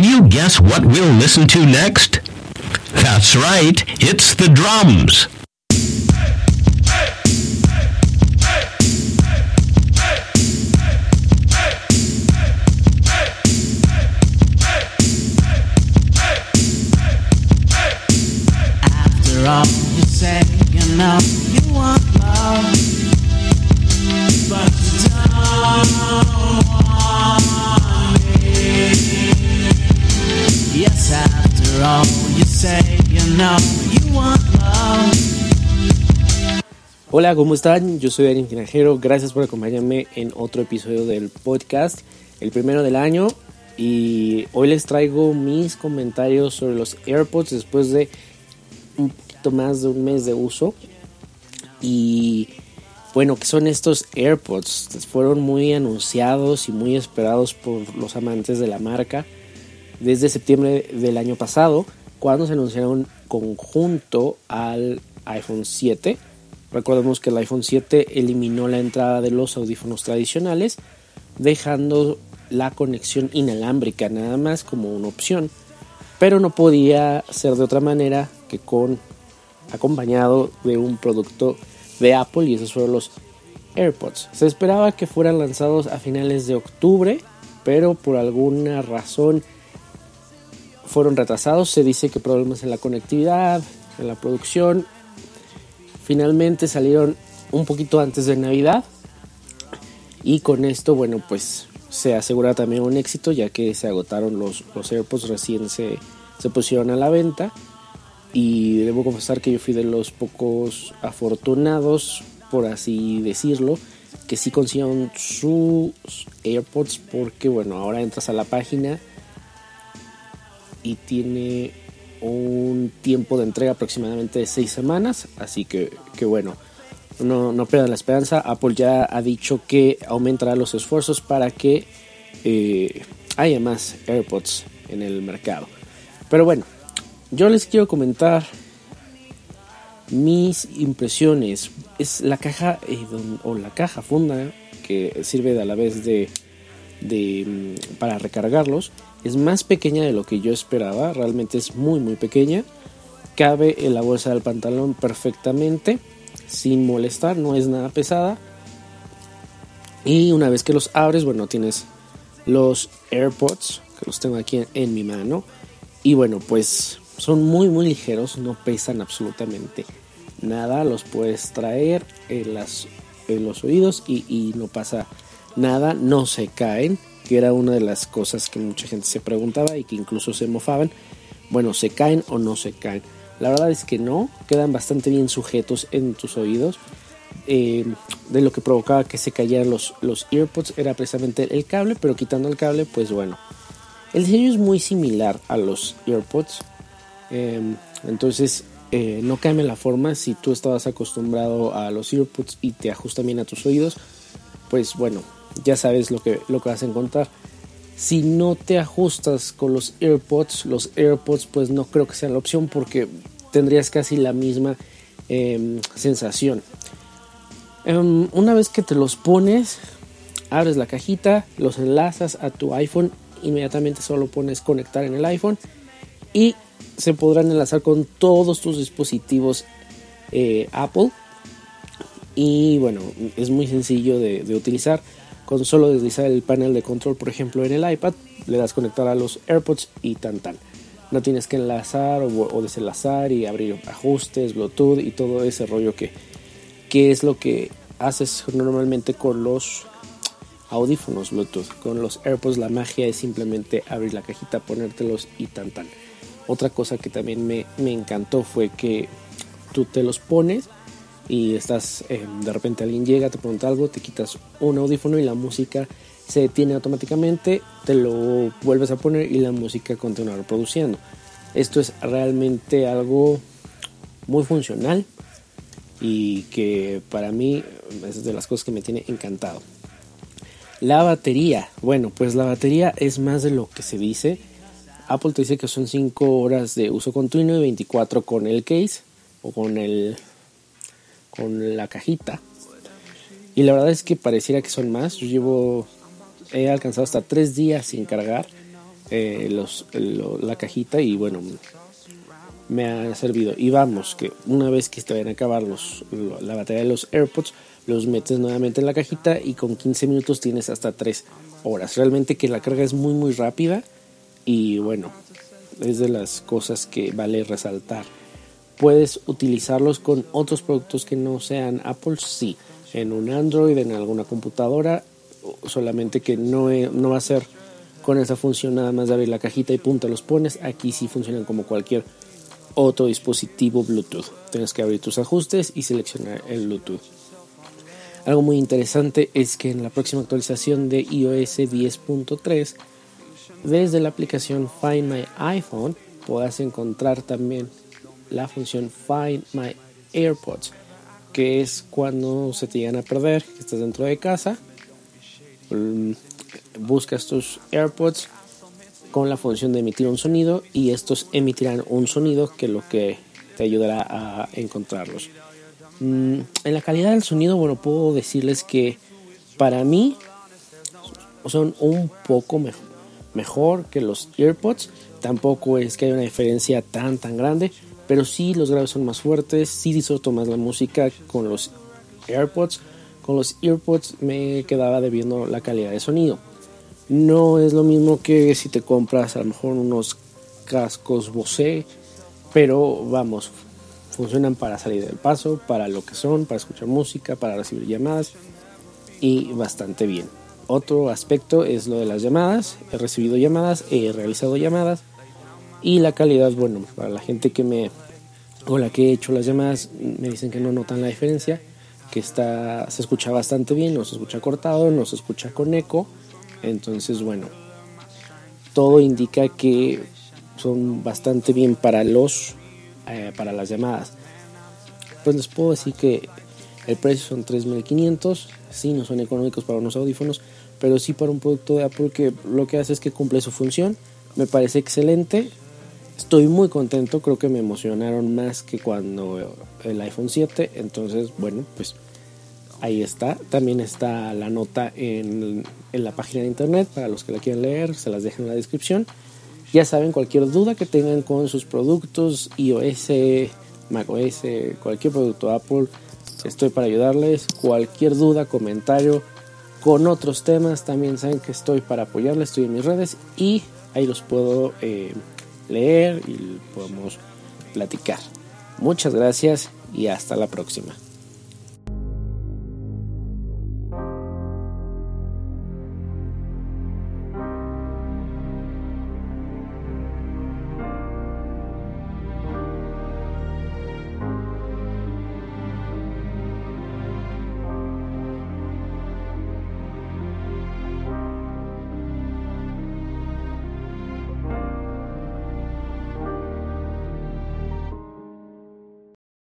Can you guess what we'll listen to next? That's right, it's the drums. After all you say, you know you want Yes, after all you you want love. Hola, ¿cómo están? Yo soy Darín Tinajero. Gracias por acompañarme en otro episodio del podcast, el primero del año. Y hoy les traigo mis comentarios sobre los AirPods después de un poquito más de un mes de uso. Y bueno, ¿qué son estos AirPods? Fueron muy anunciados y muy esperados por los amantes de la marca desde septiembre del año pasado, cuando se anunciaron conjunto al iPhone 7. Recordemos que el iPhone 7 eliminó la entrada de los audífonos tradicionales, dejando la conexión inalámbrica nada más como una opción, pero no podía ser de otra manera que con acompañado de un producto de Apple y esos fueron los AirPods. Se esperaba que fueran lanzados a finales de octubre, pero por alguna razón fueron retrasados. Se dice que problemas en la conectividad, en la producción. Finalmente salieron un poquito antes de Navidad. Y con esto, bueno, pues se asegura también un éxito, ya que se agotaron los, los AirPods recién se, se pusieron a la venta. Y debo confesar que yo fui de los pocos afortunados, por así decirlo, que sí consiguieron sus AirPods, porque bueno, ahora entras a la página y tiene un tiempo de entrega aproximadamente de 6 semanas, así que, bueno, no, no pierdan la esperanza. Apple ya ha dicho que aumentará los esfuerzos para que eh, haya más AirPods en el mercado. Pero bueno, yo les quiero comentar mis impresiones. Es la caja eh, o la caja funda que sirve a la vez de, de mm, para recargarlos. Es más pequeña de lo que yo esperaba. Realmente es muy muy pequeña. Cabe en la bolsa del pantalón perfectamente sin molestar. No es nada pesada. Y una vez que los abres, bueno, tienes los AirPods que los tengo aquí en, mi mano. Y bueno, pues son muy muy ligeros, no pesan absolutamente nada. Los puedes traer en, las, en los oídos y no pasa nada, no se caen, que era una de las cosas que mucha gente se preguntaba y que incluso se mofaban. Bueno, ¿se caen o no se caen? La verdad es que no, quedan bastante bien sujetos en tus oídos. Eh, de lo que provocaba que se cayeran los, los earpods era precisamente el cable, pero quitando el cable, pues bueno. El diseño es muy similar a los earpods. eh, entonces eh, no cambia la forma. Si tú estabas acostumbrado a los earpods y te ajustan bien a tus oídos, pues bueno, ya sabes lo que, lo que vas a encontrar. Si no te ajustas con los AirPods, los AirPods pues no creo que sea la opción porque tendrías casi la misma eh, sensación. Em, una vez que te los pones, abres la cajita, los enlazas a tu iPhone, inmediatamente solo pones conectar en el iPhone y se podrán enlazar con todos tus dispositivos eh, Apple. Y bueno, es muy sencillo de, utilizar. Con solo deslizar el panel de control, por ejemplo, en el iPad, le das conectar a los AirPods y tan tan. No tienes que enlazar o, o desenlazar y abrir ajustes, Bluetooth y todo ese rollo que, que es lo que haces normalmente con los audífonos Bluetooth. Con los AirPods la magia es simplemente abrir la cajita, ponértelos y tan tan. Otra cosa que también me, me encantó fue que tú te los pones y estás, eh, de repente alguien llega, te pregunta algo, te quitas un audífono y la música se detiene automáticamente, te lo vuelves a poner y la música continúa reproduciendo. Esto es realmente algo muy funcional y que para mí es de las cosas que me tiene encantado. La batería, bueno, pues la batería es más de lo que se dice. Apple te dice que son 5 horas de uso continuo y 24 con el case o con el con la cajita. Y la verdad es que pareciera que son más. Yo llevo he alcanzado hasta 3 días sin cargar eh, los, lo- la cajita y bueno, me ha servido. Y vamos, que una vez que te a acabar los, lo- la batería de los AirPods, los metes nuevamente en la cajita y con 15 minutos tienes hasta 3 horas. Realmente que la carga es muy muy rápida y bueno, es de las cosas que vale resaltar. Puedes utilizarlos con otros productos que no sean Apple, sí. En un Android, en alguna computadora, solamente que no, va a ser con esa función nada más de abrir la cajita y punta los pones. Aquí sí funcionan como cualquier otro dispositivo Bluetooth. Tienes que abrir tus ajustes y seleccionar el Bluetooth. Algo muy interesante es que en la próxima actualización de iOS 10.3, desde la aplicación Find My iPhone, podrás encontrar también la función Find My AirPods, que es cuando se te llegan a perder, que estás dentro de casa, mm, buscas tus AirPods con la función de emitir un sonido y estos emitirán un sonido que lo que te ayudará a encontrarlos. Mm, en la calidad del sonido, bueno, puedo decirles que para mí son un poco mejor, mejor que los AirPods. Tampoco es que haya una diferencia tan tan grande, pero sí los graves son más fuertes, sí disfruto más la música con los AirPods. Con los AirPods me quedaba debiendo la calidad de sonido. No es lo mismo que si te compras a lo mejor unos cascos Bose, pero vamos, funcionan para salir del paso, para lo que son, para escuchar música, para recibir llamadas y bastante bien. Otro aspecto es lo de las llamadas. He recibido llamadas, he realizado llamadas y la calidad, bueno, para la gente que me o la que he hecho las llamadas me dicen que no notan la diferencia, que está se escucha bastante bien, no se escucha cortado, no se escucha con eco. Entonces, bueno, todo indica que son bastante bien para los eh, para las llamadas. Pues les puedo decir que el precio son 3.500, sí, no son económicos para unos audífonos, pero sí para un producto de Apple que lo que hace es que cumple su función. Me parece excelente. Estoy muy contento, creo que me emocionaron más que cuando el iPhone 7. Entonces, bueno, pues ahí está. También está la nota en, en la página de internet para los que la quieran leer, se las dejo en la descripción. Ya saben, cualquier duda que tengan con sus productos, iOS, macOS, cualquier producto Apple, estoy para ayudarles. Cualquier duda, comentario con otros temas, también saben que estoy para apoyarles. Estoy en mis redes y ahí los puedo eh, leer y podemos platicar. Muchas gracias y hasta la próxima.